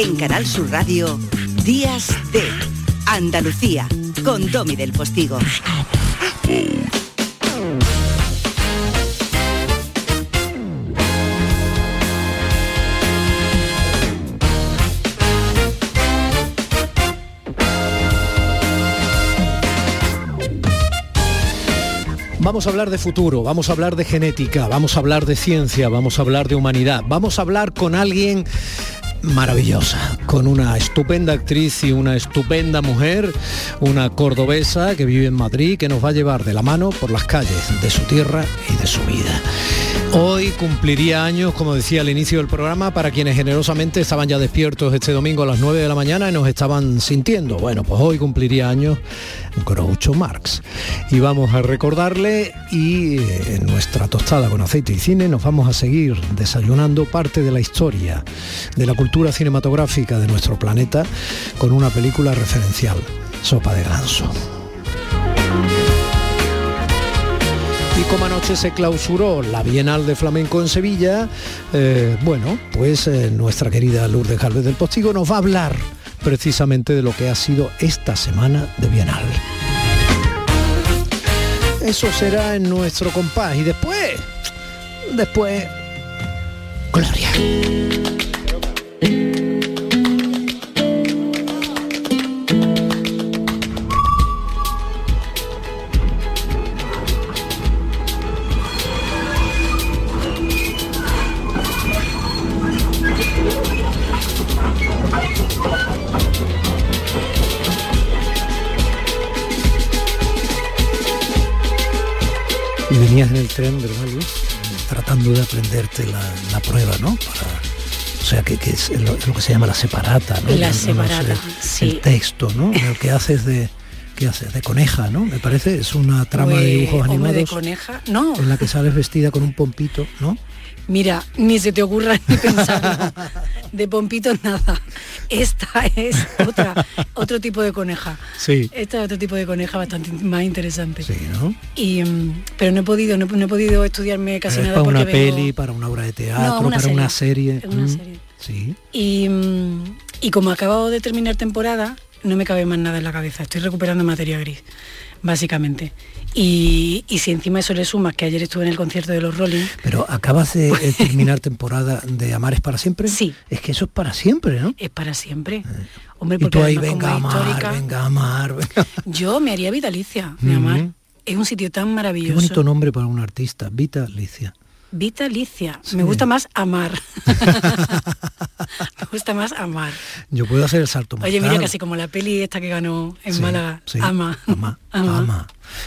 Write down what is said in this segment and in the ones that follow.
En Canal Sur Radio, Días de Andalucía, con Domi del Postigo. Vamos a hablar de futuro, vamos a hablar de genética, vamos a hablar de ciencia, vamos a hablar de humanidad, vamos a hablar con alguien maravillosa, con una estupenda actriz y una estupenda mujer, una cordobesa que vive en Madrid, que nos va a llevar de la mano por las calles de su tierra y de su vida. Hoy cumpliría años, como decía al inicio del programa, para quienes generosamente estaban ya despiertos este domingo a las 9 de la mañana y nos estaban sintiendo. Bueno, pues hoy cumpliría años Groucho Marx. Y vamos a recordarle y eh, en nuestra tostada con aceite y cine nos vamos a seguir desayunando parte de la historia de la cultura cinematográfica de nuestro planeta con una película referencial, Sopa de Ganso. Y como anoche se clausuró la Bienal de Flamenco en Sevilla, eh, bueno, pues eh, nuestra querida Lourdes Galvez del Postigo nos va a hablar precisamente de lo que ha sido esta semana de Bienal. Eso será en nuestro compás y después, después, Gloria. Venías en el tren, ¿verdad, Luis? Tratando de aprenderte la, la prueba, ¿no? Para, o sea, que, que es lo, lo que se llama la separata, ¿no? La No, no, separata, el- sí. El texto, ¿no? El que haces de... ¿Qué haces? De coneja, ¿no? Me parece, es una trama de Pues, dibujos hombre, animados de coneja, no. en la que sales vestida con un pompito, ¿no? Mira, ni se te ocurra ni pensar de pompitos nada. Esta es otra, otro tipo de coneja. Sí. Esta es otro tipo de coneja bastante más interesante. Sí, ¿no? Y, mm, pero no he podido, no, he- no he podido estudiarme casi nada para porque una peli, para una obra de teatro, una para una serie. Una Mm, serie. Sí. Y, mm, y como acabo de terminar temporada, no me cabe más nada en la cabeza. Estoy recuperando materia gris, básicamente. Y, y si encima eso le sumas que ayer estuve en el concierto de los Rolling, Pero acabas de eh, terminar temporada de Amar es para siempre. Sí. Es que eso es para siempre, ¿no? es para siempre. Hombre, Eh. Y porque tú ahí, venga a amar, histórica, venga a amar. venga. yo me haría vitalicia, mi amar. Ujú. Es un sitio tan Qué maravilloso. bonito nombre para un artista, Vita Alicia. Vitalicia. Sí. Me gusta más amar. me gusta más amar. Yo puedo hacer el salto Oye, mira, casi como la peli esta que ganó en Sí, Málaga. sí, Ama. Ama, Ama. ama.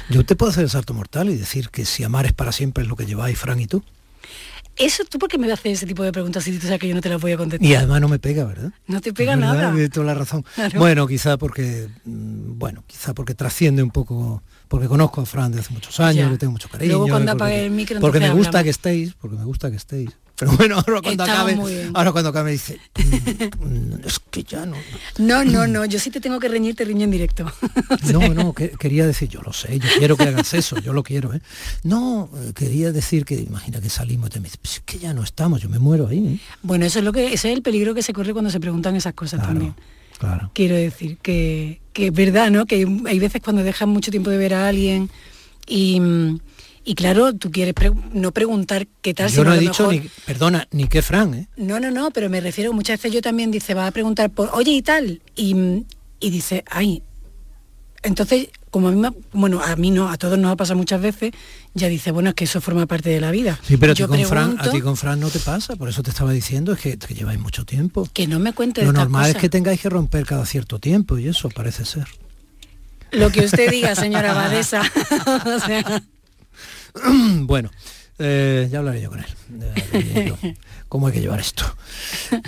Yo te puedo hacer el salto mortal y decir que si amar es para siempre es lo que lleváis, Fran y tú. Eso, ¿tú por qué me haces ese tipo de preguntas si tú sabes que yo no te las voy a contestar? Y además no me pega, ¿verdad? No te pega ¿Verdad? nada. Tienes toda la razón. Claro. Bueno, quizá porque, mm, bueno, quizá porque trasciende un poco, porque conozco a Fran de hace muchos años, Ya. le tengo mucho cariño. Luego cuando porque, apague el micro, porque me gusta hablamos. que estéis, porque me gusta que estéis. Pero bueno, ahora cuando Estamos acabe, ahora cuando acabe dice, "Mm, es que ya no. No, no, no, yo sí te tengo que reñir, te riño en directo. No, no, que- quería decir, yo lo sé, yo quiero que hagas eso, yo lo quiero, ¿eh? No, eh, quería decir que, imagina que salimos y te me dice, "Pues es que ya no estamos, yo me muero ahí, ¿eh? Bueno, eso es lo que, ese es el peligro que se corre cuando se preguntan esas cosas también. Claro. Quiero decir que, que es verdad, ¿no? Que hay, hay veces cuando dejas mucho tiempo de ver a alguien y, y claro, tú quieres pre- no preguntar qué tal, Yo no he dicho mejor- ni, perdona, ni que Fran, ¿eh? No, no, no, pero me refiero, muchas veces yo también dice, va a preguntar por, oye y tal, y, y dice, ay, entonces, como a mí, bueno, a mí no, a todos nos ha pasado muchas veces, ya dice, bueno, es que eso forma parte de la vida. Sí, pero a ti, con Fran, a pregunto ti con Fran no te pasa, por eso te estaba diciendo, es que, que lleváis mucho tiempo. que no me cuente de Lo normal es que tengáis que romper cada cierto tiempo y eso parece ser. Lo que usted diga, señora Badesa. O sea, bueno, eh, ya hablaré yo con él. yo, ¿Cómo hay que llevar esto?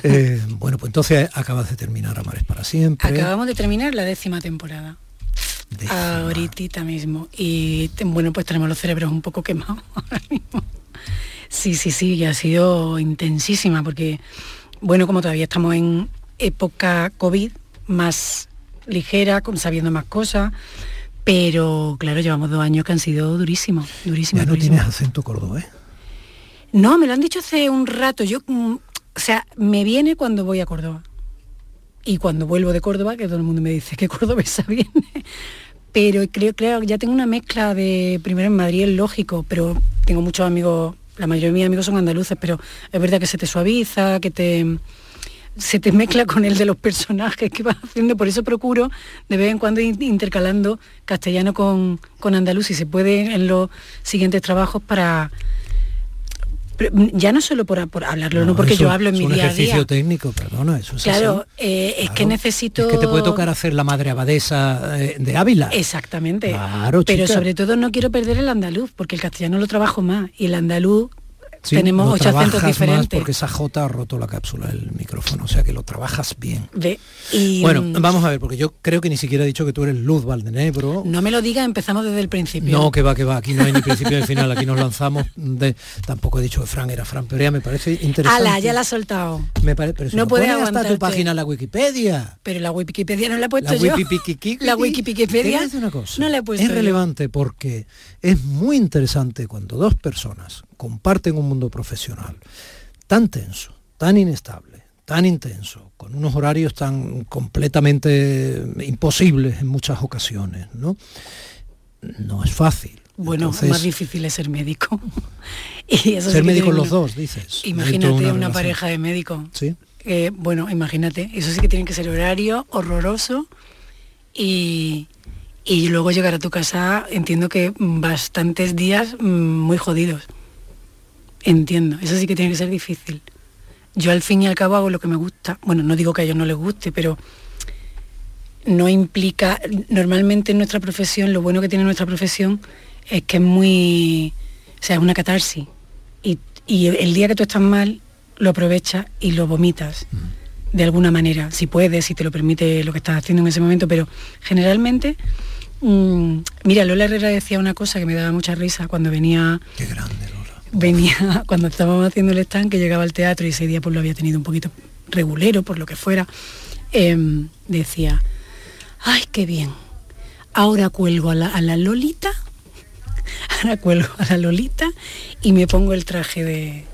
Eh, bueno, pues entonces acabas de terminar Amares para siempre. acabamos de terminar la décima temporada. Décima. Ahorita mismo. Y bueno, pues tenemos los cerebros un poco quemados ahora mismo. Sí, sí, sí, y ha sido intensísima porque, bueno, como todavía estamos en época COVID, más ligera, con, sabiendo más cosas, pero claro, llevamos dos años que han sido durísimos, durísimos. Ya no durísimos. tienes acento cordobés. No, me lo han dicho hace un rato. Yo, mm, o sea, me viene cuando voy a Córdoba. y cuando vuelvo de Córdoba, que todo el mundo me dice que cordobesa viene, pero creo, que ya tengo una mezcla de, primero en Madrid es lógico, pero tengo muchos amigos, la mayoría de mis amigos son andaluces, pero es verdad que se te suaviza, que te se te mezcla con el de los personajes que vas haciendo, por eso procuro de vez en cuando intercalando castellano con, con andaluz, si se puede en los siguientes trabajos para ya no solo por, hablarlo, no, porque yo hablo en mi día a día. Es un ejercicio técnico, perdona, eso es Claro, eh, es que necesito... Es que te puede tocar hacer la madre abadesa eh, de Ávila. Exactamente. Claro, Pero sobre todo no quiero perder el andaluz, porque el castellano lo trabajo más y el andaluz tenemos ocho acentos diferentes. porque esa J ha roto la cápsula del micrófono, o sea que lo trabajas bien. y, bueno, mm, vamos a ver, porque yo creo que ni siquiera he dicho que tú eres Luz Valdenebro. No me lo digas, empezamos desde el principio. No, que va, que va, aquí no hay ni principio ni final, aquí nos lanzamos de... Tampoco he dicho que Fran era Fran Perea, me parece interesante. Ala, ya la ha soltado. Me parece, pero no puede hasta tu página en la Wikipedia. Pero la Wikipedia no la he puesto la yo. la Wikipedia una cosa. no la he puesto Es relevante porque es muy interesante cuando dos personas comparten un mundo profesional tan tenso, tan inestable, tan intenso, con unos horarios tan completamente imposibles en muchas ocasiones, ¿no? No es fácil. Bueno, más difícil es ser médico. y eso ser médico los dos, dices. Imagínate una, pareja de médicos. Sí. bueno, imagínate, eso sí que tiene que ser horario horroroso y, y luego llegar a tu casa, entiendo que bastantes días mm, muy jodidos. Entiendo, eso sí que tiene que ser difícil. Yo al fin y al cabo hago lo que me gusta. Bueno, no digo que a ellos no les guste, pero no implica, normalmente en nuestra profesión, lo bueno que tiene nuestra profesión es que es muy, o sea, es una catarsis. Y, el día que tú estás mal, lo aprovechas y lo vomitas de alguna manera, si puedes, si te lo permite lo que estás haciendo en ese momento, pero generalmente, mm, mira, Lola Herrera decía una cosa que me daba mucha risa cuando venía... Qué grande, venía, cuando estábamos haciendo el stand, que llegaba al teatro y ese día pues lo había tenido un poquito regulero, por lo que fuera, em, decía, ay, qué bien, ahora cuelgo a la, Lolita, ahora cuelgo a la Lolita y me pongo el traje de,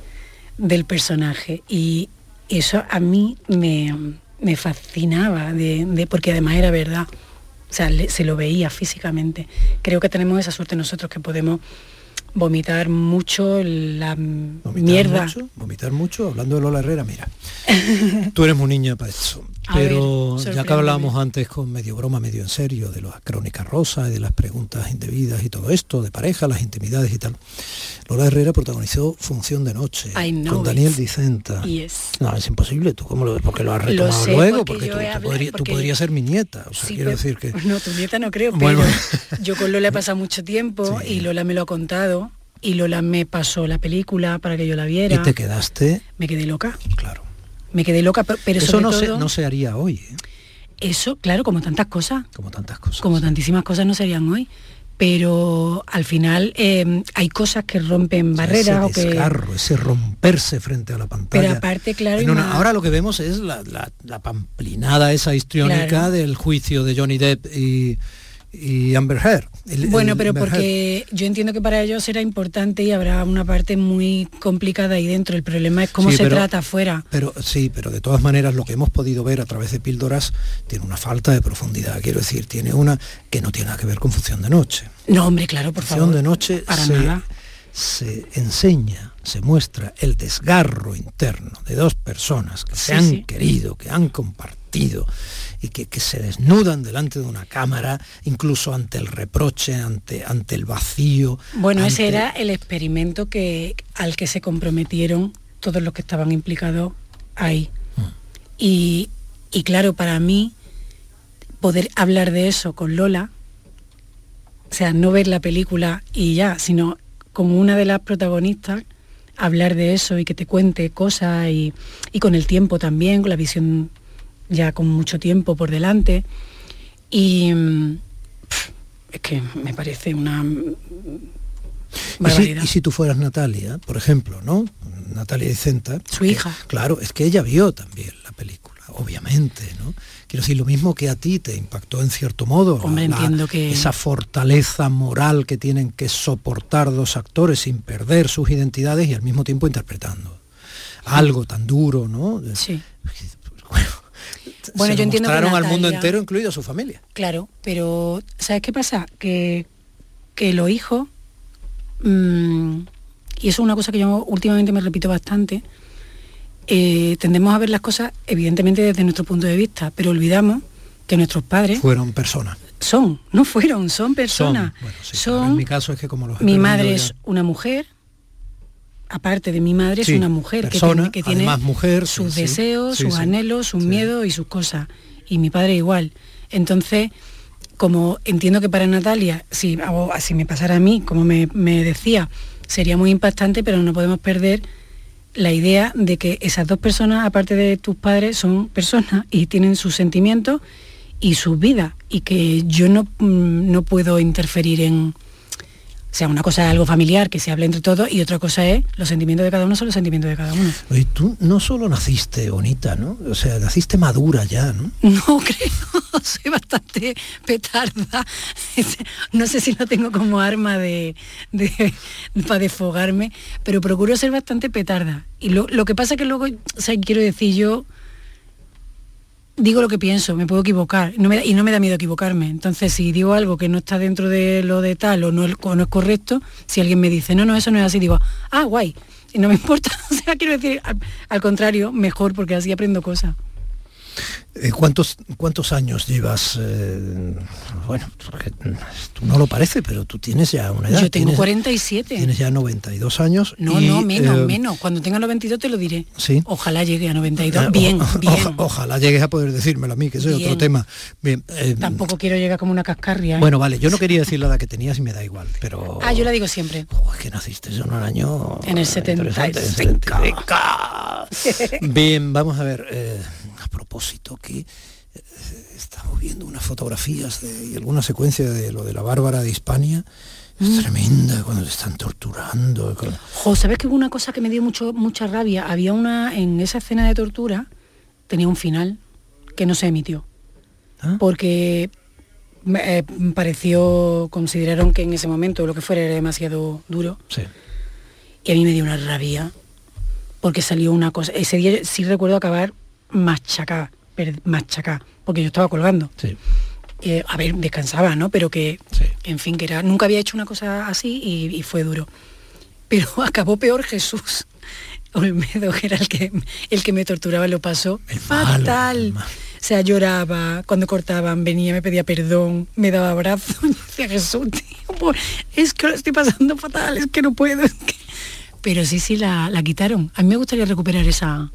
del personaje. Y eso a mí me, fascinaba, de, porque además era verdad. O sea, se lo veía físicamente. Creo que tenemos esa suerte nosotros que podemos vomitar mucho la mierda. vomitar mucho, hablando de Lola Herrera, mira. Tú eres muy niña para eso. Pero ya que hablábamos antes con medio broma, medio en serio, de las crónicas rosas y de las preguntas indebidas y todo esto, de pareja, las intimidades y tal. Lola Herrera protagonizó Función de Noche con Daniel Vicenta. No, es imposible, tú cómo lo ves, porque lo has retomado luego, porque, tú, podrías ser mi nieta. O sea, quiero decir que. No, tu nieta no creo, pero yo con Lola he pasado mucho tiempo y Lola me lo ha contado y Lola me pasó la película para que yo la viera. ¿Y te quedaste? Me quedé loca. Claro. Me quedé loca, pero Eso no, se, no se haría hoy. ¿eh? Eso, claro, como tantas cosas. Como tantas cosas. Como tantísimas cosas no serían hoy. Pero al final em, hay cosas que rompen barreras. Ese desgarro, ese romperse frente a la pantalla. Pero aparte, claro. Ahora lo que vemos es la, pamplinada esa histriónica del juicio de Johnny Depp y, y Amber Heard. bueno, pero porque yo entiendo que para ellos era importante y habrá una parte muy complicada ahí dentro. El problema es cómo se trata afuera. Pero sí, pero de todas maneras lo que hemos podido ver a través de píldoras tiene una falta de profundidad. Quiero decir, tiene una que no tiene nada que ver con función de noche. No, hombre, claro, por función de noche para nada. Se enseña, se muestra el desgarro interno de dos personas que se han querido, que han compartido y que, se desnudan delante de una cámara, incluso ante el reproche, ante, ante el vacío. Bueno, ese era el experimento que, al que se comprometieron todos los que estaban implicados ahí. Mm. Y, y claro, para mí, poder hablar de eso con Lola, o sea, no ver la película y ya, sino como una de las protagonistas, hablar de eso y que te cuente cosas y, y, con el tiempo también, con la visión ya con mucho tiempo por delante. Y mm, es que me parece una ¿Y si, tú fueras Natalia, por ejemplo, ¿no? Natalia Vicenta. Su hija. claro, es que ella vio también la película, obviamente, ¿no? Quiero decir, lo mismo que a ti te impactó en cierto modo. Hombre, entiendo que... Esa fortaleza moral que tienen que soportar dos actores sin perder sus identidades y al mismo tiempo interpretando. Algo tan duro, ¿no? Sí. Bueno, se yo entiendo que mostraron al mundo Natalia- entero, incluido a su familia. Claro, pero ¿sabes qué pasa? Que, que los hijos, mm, y eso es una cosa que yo últimamente me repito bastante, eh, tendemos a ver las cosas evidentemente desde nuestro punto de vista, pero olvidamos que nuestros padres Fueron personas. son, no fueron, son personas. Son, bueno, sí, Son- claro, en mi caso es que como los mi madre ya- es una mujer, aparte de mi madre Sí, es una mujer que persona, tiene, que tiene mujer, sus sí, deseos, sí, sus anhelos, sus miedos y sus cosas. Y mi padre igual. Entonces, como entiendo que para Natalia, si, o si me pasara a mí, como me, me decía, sería muy impactante, pero no podemos perder la idea de que esas dos personas, aparte de tus padres, son personas y tienen sus sentimientos y sus vidas. Y que yo no, mm, no puedo interferir en, o sea, una cosa es algo familiar que se habla entre todos y otra cosa es los sentimientos de cada uno son los sentimientos de cada uno. Oye, tú no solo naciste bonita, ¿no? O sea, naciste madura ya, ¿no? No creo, soy bastante petarda. No sé si lo tengo como arma de, de- para desfogarme, pero procuro ser bastante petarda. Y lo, lo que pasa que luego, o sea, quiero decir, yo digo lo que pienso, me puedo equivocar y no me da miedo equivocarme. Entonces, si digo algo que no está dentro de lo de tal o no, es- o no es correcto, si alguien me dice, no, no, eso no es así, digo, ah, guay, y no me importa. O sea, quiero decir, al, al contrario, mejor, porque así aprendo cosas. Eh, ¿Cuántos, ¿Cuántos años llevas? eh, bueno, tú no lo parece, pero tú tienes ya una edad. Yo tengo tienes- 47. Tienes ya 92 años. No, y, no, menos, eh, menos. Cuando tenga 92 te lo diré. Sí. Ojalá llegue a 92. eh, Bien, o- bien. oja- ojalá llegues a poder decírmelo a mí, que ese es otro tema. Bien, eh, Tampoco quiero llegar como una cascarria. Bueno, vale, yo no quería decir la edad que tenías y me da igual, pero... Ah, yo la digo siempre. Oh, es que naciste en un año... En el interesante, 75. 75. Bien, vamos a ver, a propósito que eh, estamos viendo unas fotografías de, y alguna secuencia de lo de la Bárbara de Hispania. Es Mm. tremenda cuando te están torturando. con- Jo, ¿sabes que hubo una cosa que me dio mucho, mucha rabia? Había una, en esa escena de tortura, tenía un final que no se emitió. ¿Ah? Porque me eh, pareció, consideraron que en ese momento lo que fuera era demasiado duro. Sí. Y a mí me dio una rabia, porque salió una cosa. Ese día sí recuerdo acabar machacá, per- machacá, porque yo estaba colgando. Sí. Eh, a ver, descansaba, ¿no? Pero que, Sí. en fin, que era, nunca había hecho una cosa así y, y fue duro. Pero acabó peor Jesús. Olmedo, que era el que, el que me torturaba, lo pasó El malo, fatal. el malo. o sea, lloraba, cuando cortaban, venía, me pedía perdón, me daba abrazo. Yo decía, Jesús, tío, por- es que lo estoy pasando fatal, es que no puedo. es que-". Pero sí, sí, la, la quitaron. A mí me gustaría recuperar esa...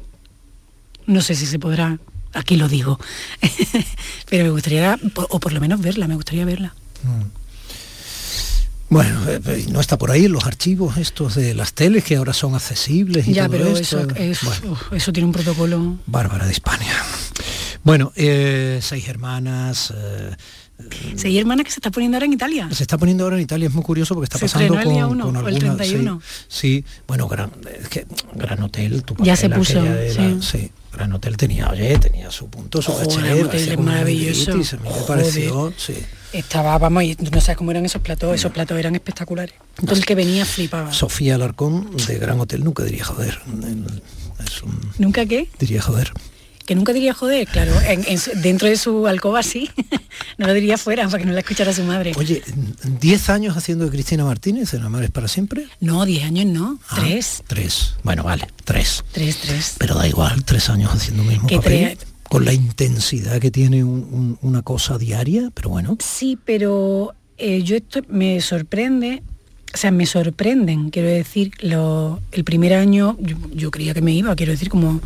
No sé si se podrá, aquí lo digo, pero me gustaría, o por lo menos verla, me gustaría verla. Bueno, eh, eh, no está por ahí en los archivos estos de las teles que ahora son accesibles y Ya, todo pero esto. eso, es- Bueno, eso tiene un protocolo. Bárbara de Hispania. Bueno, eh, seis hermanas. eh, Sí, hay hermana que se está poniendo ahora en Italia. se está poniendo ahora en Italia, es muy curioso porque está Se pasando el día con, uno, con o el alguna- 31. Sí, sí, bueno, gran, es que Gran Hotel, tu Ya se puso, la- sí. Gran Hotel tenía, oye, tenía su punto, su Joder, caché, es maravilloso. vidritis, a mí me pareció, sí. Estaba, vamos, y no sabes cómo eran esos platos, esos platos eran espectaculares. Entonces el que venía flipaba. Sofía Alarcón de Gran Hotel nunca diría joder. El- Es un, ¿Nunca qué? diría joder. Que nunca diría joder, claro, en- en su- dentro de su alcoba sí, no lo diría fuera para que no la escuchara su madre. Oye, 10 años haciendo de Cristina Martínez en Amores para siempre. No, 10 años no, Ah, tres, Tres. Bueno, vale, tres. tres, tres. Pero da igual, tres años haciendo el mismo papel. Con la intensidad que tiene un- un- una cosa diaria, pero bueno. Sí, pero eh, yo esto me sorprende, o sea, me sorprenden, quiero decir, lo, el primer año yo, yo creía que me iba, quiero decir, como...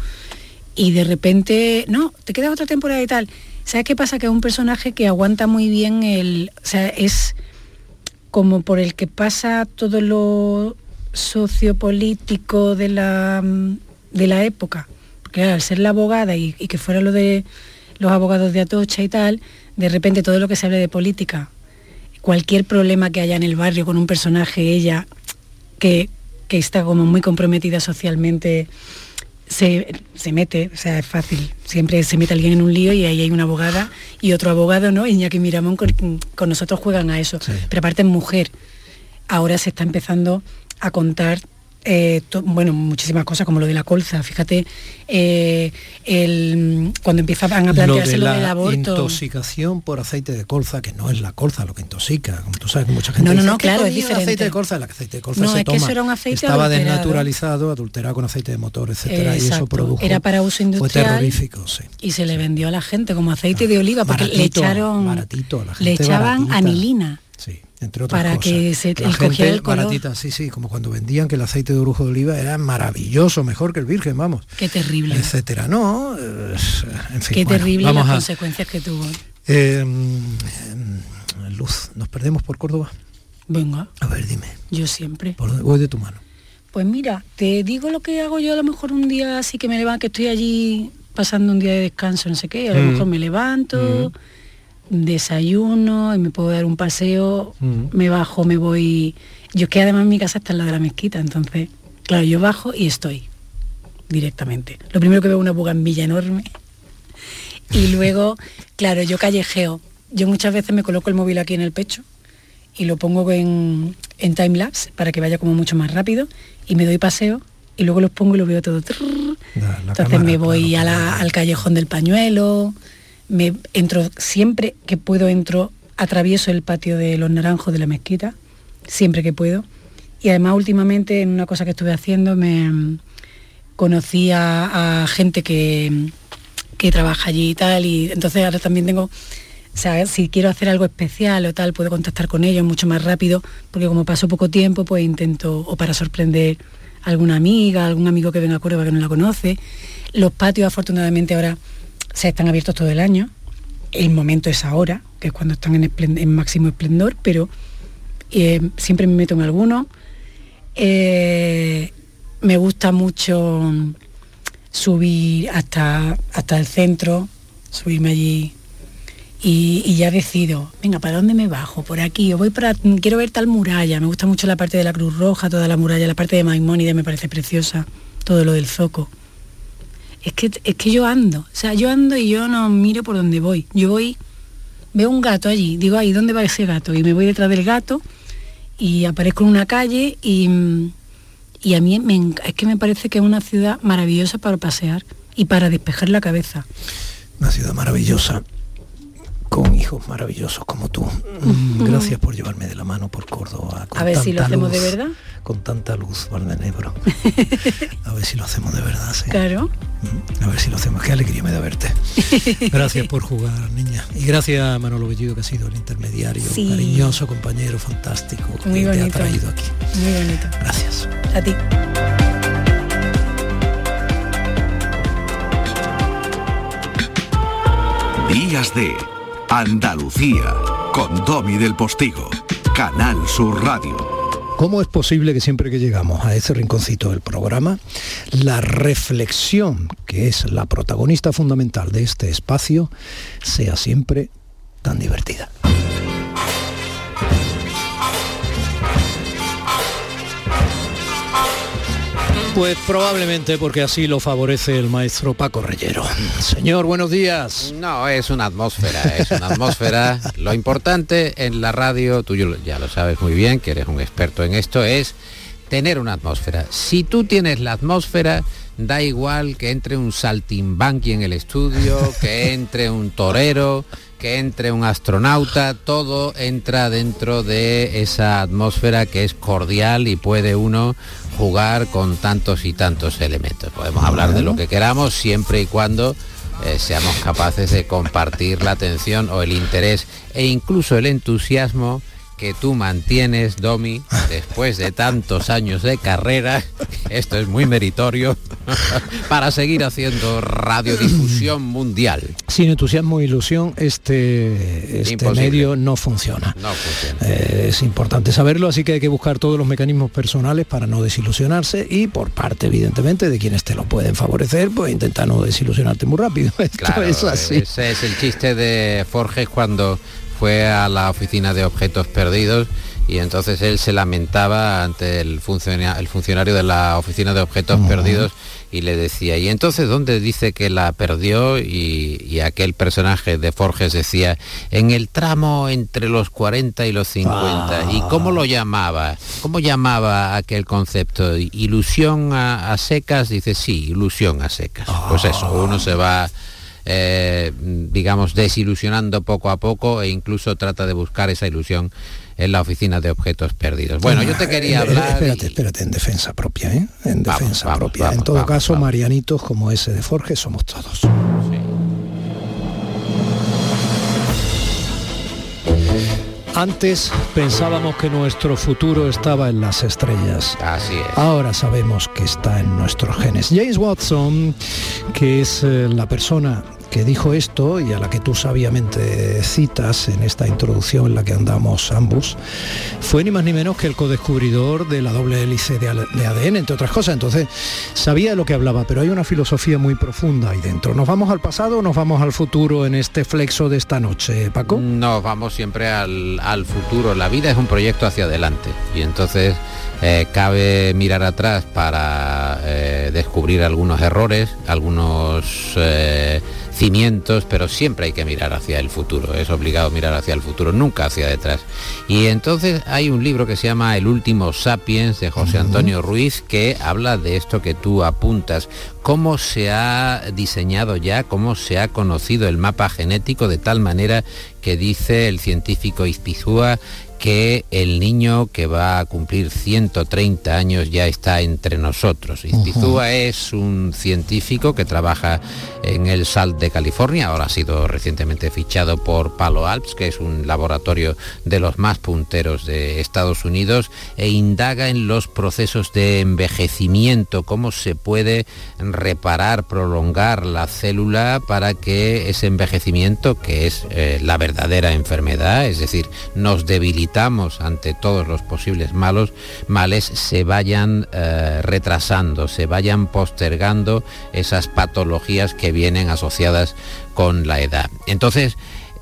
Y de repente, no, te queda otra temporada y tal. ¿Sabes qué pasa? Que es un personaje que aguanta muy bien el... O sea, es como por el que pasa todo lo sociopolítico de la, de la época. Porque al ser la abogada y, y que fuera lo de los abogados de Atocha y tal, de repente todo lo que se hable de política, cualquier problema que haya en el barrio con un personaje, ella, que, que está como muy comprometida socialmente, se, se mete, o sea, es fácil. Siempre se mete alguien en un lío y ahí hay una abogada y otro abogado, ¿no? Iñaki Miramón con, con nosotros juegan a eso. Sí. Pero aparte es mujer. Ahora se está empezando a contar eh, bueno, muchísimas cosas como lo de la colza. Fíjate, eh, el, cuando empezaban a plantearse lo, de la del aborto. intoxicación por aceite de colza, que no es la colza lo que intoxica, como tú sabes que mucha gente No, no, dice, no, "¿Qué claro, es diferente. aceite de colza, el aceite de colza No, se es que eso era un aceite Estaba adulterado. desnaturalizado, adulterado con aceite de motor, etcétera, y eso produjo Era para uso Fue industrial. terrorífico, sí. Y se le vendió a la gente como aceite de oliva porque le Baratito, echaron baratito, la le echaban baratita. anilina. Entre otras Para cosas. que se- La gente el color. baratita, sí, sí, como cuando vendían que el aceite de orujo de oliva era maravilloso, mejor que el virgen, vamos. Qué terrible. Etcétera. No, en fin. Qué bueno, terrible vamos las a- consecuencias que tuvo. Eh, mm, Luz, ¿nos perdemos por Córdoba? Venga, A ver, dime, yo siempre. por voy de tu mano. Pues mira, te digo lo que hago yo a lo mejor un día así que me levanto, que estoy allí pasando un día de descanso, no sé qué, a lo Mm. mejor me levanto, desayuno y me puedo dar un paseo, Mm. me bajo, me voy. Yo es que además mi casa está en la de la mezquita, entonces, claro, yo bajo y estoy directamente. Lo primero que veo es una bugambilla enorme y luego, claro, yo callejeo. Yo muchas veces me coloco el móvil aquí en el pecho y lo pongo en, en time lapse para que vaya como mucho más rápido y me doy paseo y luego los pongo y lo veo todo. trrr. La- la Entonces cámara, me voy claro, a la- claro. al callejón del pañuelo, me entro siempre que puedo entro atravieso el patio de los naranjos de la mezquita, siempre que puedo. Y además últimamente en una cosa que estuve haciendo me mm, conocí a, gente que, que trabaja allí y tal, y entonces ahora también tengo, o sea, si quiero hacer algo especial o tal, puedo contactar con ellos mucho más rápido, porque como paso poco tiempo, pues intento, o para sorprender a alguna amiga, algún amigo que venga a Córdoba que no la conoce. Los patios afortunadamente ahora se están abiertos todo el año. El momento es ahora, que es cuando están en, en máximo esplendor, pero eh, siempre me meto en alguno. Eh, me gusta mucho subir hasta, hasta el centro, subirme allí y, y ya decido, venga, ¿para dónde me bajo? Por aquí, o voy para, quiero ver tal muralla, me gusta mucho la parte de la Cruz Roja, toda la muralla, la parte de Maimónides me parece preciosa, todo lo del zoco. Es que, es que yo ando, o sea, yo ando y yo no miro por dónde voy. Yo voy, veo un gato allí, digo, ahí, ¿dónde va ese gato? Y me voy detrás del gato y aparezco en una calle y, mm, y a mí es que me parece que es una ciudad maravillosa para pasear y para despejar la cabeza. Una ciudad maravillosa, con hijos maravillosos como tú. Mm, Gracias por llevarme de la mano por Córdoba. con A ver si lo hacemos de verdad. Con tanta luz, Valdenebro. A ver si lo hacemos de verdad, sí. Claro. Mm, A ver si lo hacemos. Qué alegría me da verte. Gracias por jugar, niña. Y gracias a Manolo Bellido, que ha sido el intermediario, Sí. cariñoso, compañero, fantástico, Muy que te ha traído aquí. Muy bonito. Gracias. A ti. Días de Andalucía con Domi del Postigo, Canal Sur Radio. ¿Cómo es posible que siempre que llegamos a ese rinconcito del programa, la reflexión, que es la protagonista fundamental de este espacio, sea siempre tan divertida? Pues probablemente porque así lo favorece el maestro Paco Reyero. Señor, buenos días. No, es una atmósfera, es una atmósfera. Lo importante en la radio, tú ya lo sabes muy bien, que eres un experto en esto, es tener una atmósfera. Si tú tienes la atmósfera, da igual que entre un saltimbanqui en el estudio, que entre un torero, que entre un astronauta, todo entra dentro de esa atmósfera que es cordial y puede uno jugar con tantos y tantos elementos. Podemos hablar de lo que queramos siempre y cuando eh, seamos capaces de compartir la atención o el interés e incluso el entusiasmo que tú mantienes, Domi, después de tantos años de carrera, esto es muy meritorio, para seguir haciendo radiodifusión mundial. Sin entusiasmo e ilusión, este, este Imposible. medio no funciona. No funciona. Eh, es importante saberlo, así que hay que buscar todos los mecanismos personales para no desilusionarse y por parte, evidentemente, de quienes te lo pueden favorecer, pues intenta no desilusionarte muy rápido. Esto Claro, es así. ese es el chiste de Forges cuando fue a la oficina de objetos perdidos y entonces él se lamentaba ante el, el funcionario de la oficina de objetos perdidos y le decía, ¿y entonces dónde dice que la perdió? Y, aquel personaje de Forges decía, en el tramo entre los 40 y los 50. ¿Y cómo lo llamaba? ¿Cómo llamaba aquel concepto? ¿Ilusión a, secas? Dice, sí, ilusión a secas. Pues eso, uno se va... Eh, digamos, desilusionando poco a poco e incluso trata de buscar esa ilusión en la oficina de objetos perdidos. Bueno, yo te quería eh, hablar... Espérate, espérate, en defensa propia, ¿eh? En defensa propia. en todo caso, marianitos como ese de Forge somos todos. Antes pensábamos que nuestro futuro estaba en las estrellas. Así es. Ahora sabemos que está en nuestros genes. James Watson, que es eh, la persona que dijo esto y a la que tú sabiamente citas en esta introducción en la que andamos ambos, fue ni más ni menos que el codescubridor de la doble hélice de ADN, entre otras cosas. Entonces, sabía de lo que hablaba, pero hay una filosofía muy profunda ahí dentro. ¿Nos vamos al pasado o nos vamos al futuro en este flexo de esta noche, Paco? Nos vamos siempre al, futuro. La vida es un proyecto hacia adelante y entonces eh, cabe mirar atrás para eh, descubrir algunos errores, algunos... Eh, cimientos, pero siempre hay que mirar hacia el futuro, es obligado mirar hacia el futuro, nunca hacia detrás. Y entonces hay un libro que se llama El último Sapiens de José Antonio Ruiz que habla de esto que tú apuntas, cómo se ha diseñado ya, cómo se ha conocido el mapa genético de tal manera que dice el científico Izpizúa que el niño que va a cumplir 130 años ya está entre nosotros. Izpizúa es un científico que trabaja en el SALT de California, ahora ha sido recientemente fichado por Palo Alps, que es un laboratorio de los más punteros de Estados Unidos, e indaga en los procesos de envejecimiento, cómo se puede reparar, prolongar la célula para que ese envejecimiento, que es eh, la verdadera enfermedad, es decir, nos debilita ante todos los posibles malos, males se vayan eh, retrasando, se vayan postergando esas patologías que vienen asociadas con la edad. Entonces,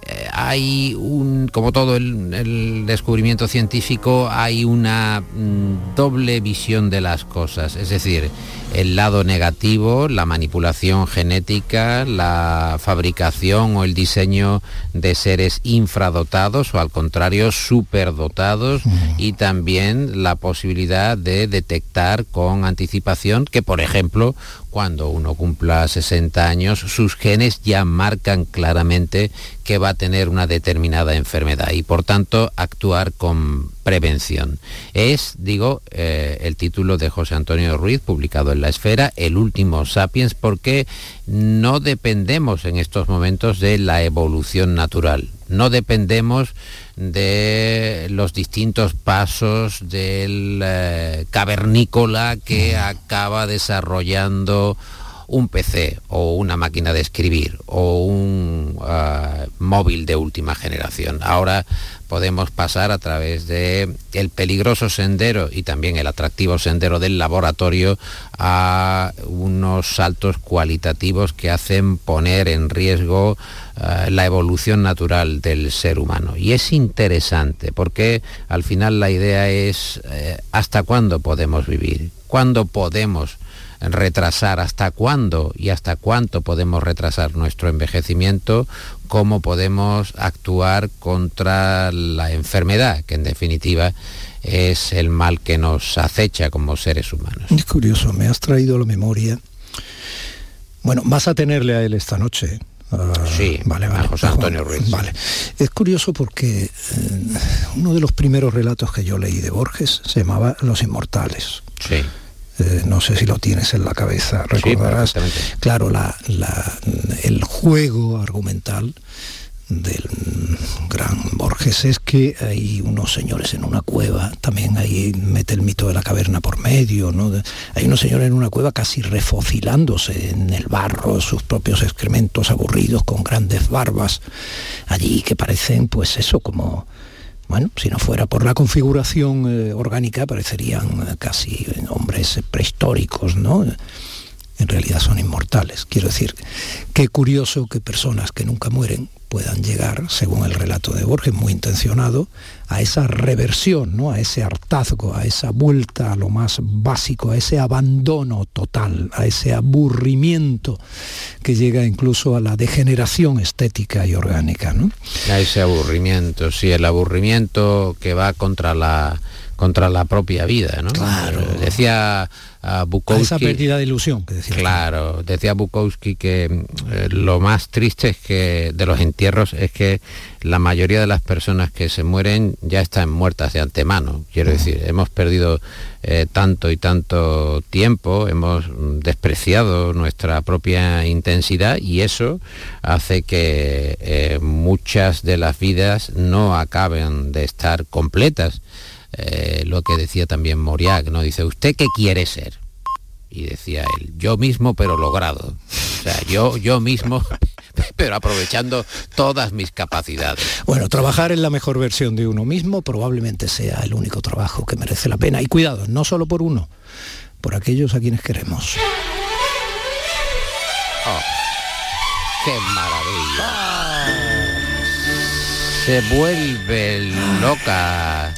eh, hay un, como todo el, descubrimiento científico, hay una mm, doble visión de las cosas. Es decir, el lado negativo, la manipulación genética, la fabricación o el diseño de seres infradotados o al contrario superdotados y también la posibilidad de detectar con anticipación que por ejemplo cuando uno cumpla 60 años, sus genes ya marcan claramente que va a tener una determinada enfermedad y por tanto actuar con prevención. Es, digo, eh, el título de José Antonio Ruiz, publicado en La Esfera, El último Sapiens, porque no dependemos en estos momentos de la evolución natural, no dependemos de los distintos pasos del eh, cavernícola que acaba desarrollando un PC o una máquina de escribir o un ah, móvil de última generación. Ahora podemos pasar a través de el peligroso sendero y también el atractivo sendero del laboratorio a unos saltos cualitativos que hacen poner en riesgo eh, la evolución natural del ser humano. Y es interesante porque al final la idea es eh, hasta cuándo podemos vivir, cuándo podemos retrasar, hasta cuándo y hasta cuánto podemos retrasar nuestro envejecimiento, cómo podemos actuar contra la enfermedad, que en definitiva es el mal que nos acecha como seres humanos. Es curioso, me has traído la memoria. Bueno, vas a tenerle a él esta noche. Ah, sí, vale, vale. José Antonio Ruiz. Vale. Es curioso porque eh, uno de los primeros relatos que yo leí de Borges se llamaba Los Inmortales. Sí. Eh, no sé si lo tienes en la cabeza, recordarás, claro, el juego argumental del gran Borges es que hay unos señores en una cueva, también ahí mete el mito de la caverna por medio, ¿no? hay unos señores en una cueva casi refocilándose en el barro, sus propios excrementos aburridos con grandes barbas, allí que parecen pues eso como bueno, si no fuera por la configuración eh, orgánica, parecerían casi hombres prehistóricos, ¿no? En realidad son inmortales. Quiero decir, qué curioso que personas que nunca mueren puedan llegar, según el relato de Borges, muy intencionado, a esa reversión, ¿no? a ese hartazgo, a esa vuelta a lo más básico, a ese abandono total, a ese aburrimiento que llega incluso a la degeneración estética y orgánica. ¿no? A ese aburrimiento, sí, el aburrimiento que va contra la contra la propia vida, ¿no? Claro. Decía a Bukowski... esa pérdida de ilusión que decía. Claro, decía Bukowski que eh, lo más triste es que de los entierros es que la mayoría de las personas que se mueren ya están muertas de antemano. Quiero decir, hemos perdido eh, tanto y tanto tiempo, hemos despreciado nuestra propia intensidad y eso hace que eh, muchas de las vidas no acaben de estar completas. Eh, lo que decía también Moriac, ¿no? Dice, ¿usted qué quiere ser? Y decía él, yo mismo pero logrado. O sea, yo, yo mismo, pero aprovechando todas mis capacidades. Bueno, trabajar en la mejor versión de uno mismo probablemente sea el único trabajo que merece la pena. Y cuidado, no solo por uno, por aquellos a quienes queremos. Oh, ¡Qué maravilla! Se vuelve loca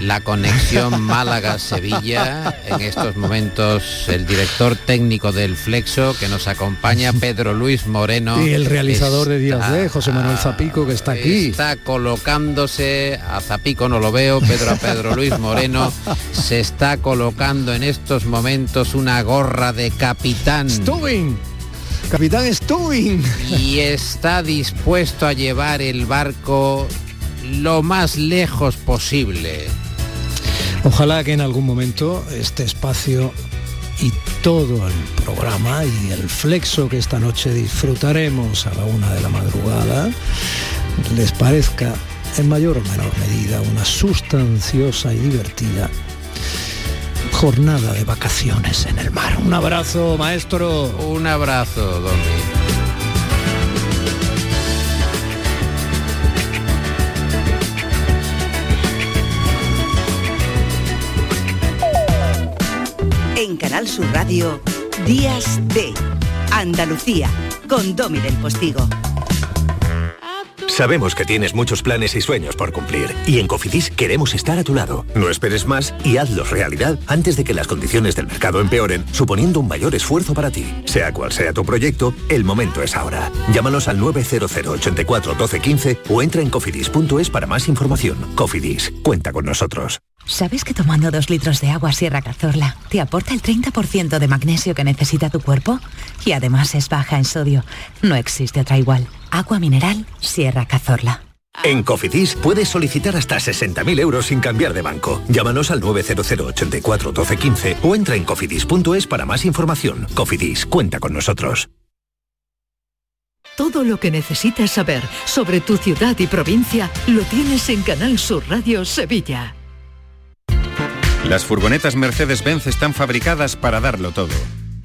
la conexión Málaga-Sevilla. En estos momentos el director técnico del Flexo que nos acompaña, Pedro Luis Moreno. Y el realizador de Días de José Manuel Zapico, que está aquí. Está colocándose, a Zapico no lo veo, Pedro a Pedro Luis Moreno, se está colocando en estos momentos una gorra de capitán. Stubing. Capitán Stubing. Y está dispuesto a llevar el barco lo más lejos posible. Ojalá que en algún momento este espacio y todo el programa y el flexo que esta noche disfrutaremos a la una de la madrugada les parezca en mayor o menor medida una sustanciosa y divertida jornada de vacaciones en el mar. Un abrazo, maestro. Un abrazo, Domi. Sur Radio, Días de Andalucía, con Domi del Postigo. Sabemos que tienes muchos planes y sueños por cumplir y en Cofidis queremos estar a tu lado. No esperes más y hazlos realidad antes de que las condiciones del mercado empeoren, suponiendo un mayor esfuerzo para ti. Sea cual sea tu proyecto, el momento es ahora. Llámanos al 900 84 12 15 o entra en cofidis.es para más información. Cofidis, cuenta con nosotros. ¿Sabes que tomando dos litros de agua Sierra Cazorla te aporta el 30% de magnesio que necesita tu cuerpo? Y además es baja en sodio. No existe otra igual. Agua mineral Sierra Cazorla. En Cofidis puedes solicitar hasta 60.000 euros sin cambiar de banco. Llámanos al 900 84 12 15 o entra en cofidis.es para más información. Cofidis, cuenta con nosotros. Todo lo que necesitas saber sobre tu ciudad y provincia lo tienes en Canal Sur Radio Sevilla. Las furgonetas Mercedes-Benz están fabricadas para darlo todo.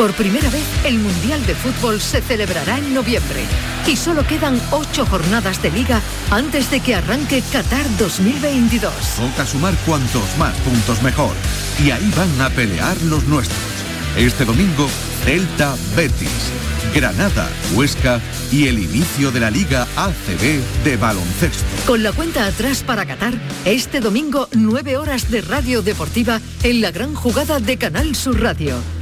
Por primera vez, el Mundial de Fútbol se celebrará en noviembre y solo quedan ocho jornadas de liga antes de que arranque Qatar 2022. Toca sumar cuantos más puntos mejor. Y ahí van a pelear los nuestros. Este domingo, Delta Betis, Granada, Huesca y el inicio de la Liga ACB de baloncesto. Con la cuenta atrás para Qatar, este domingo 9 horas de radio deportiva en la gran jugada de Canal Sur Radio,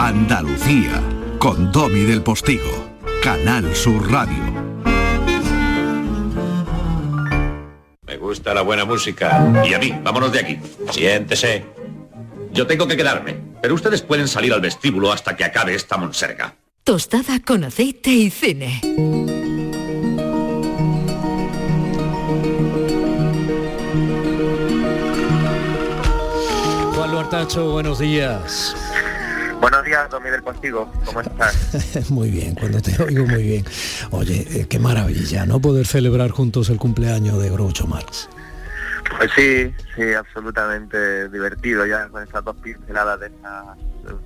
Andalucía con Domi del Postigo, Canal Sur Radio. Me gusta la buena música. Y a mí, vámonos de aquí. Siéntese. Yo tengo que quedarme, pero ustedes pueden salir al vestíbulo hasta que acabe esta monserga. Tostada con aceite y cine. Juan Luartacho, buenos días. Buenos días, Domi del Postigo. ¿Cómo estás? muy bien, cuando te oigo muy bien. Oye, eh, qué maravilla, ¿no? Poder celebrar juntos el cumpleaños de Groucho Marx. Pues sí, sí, absolutamente divertido ya con estas dos pinceladas de esas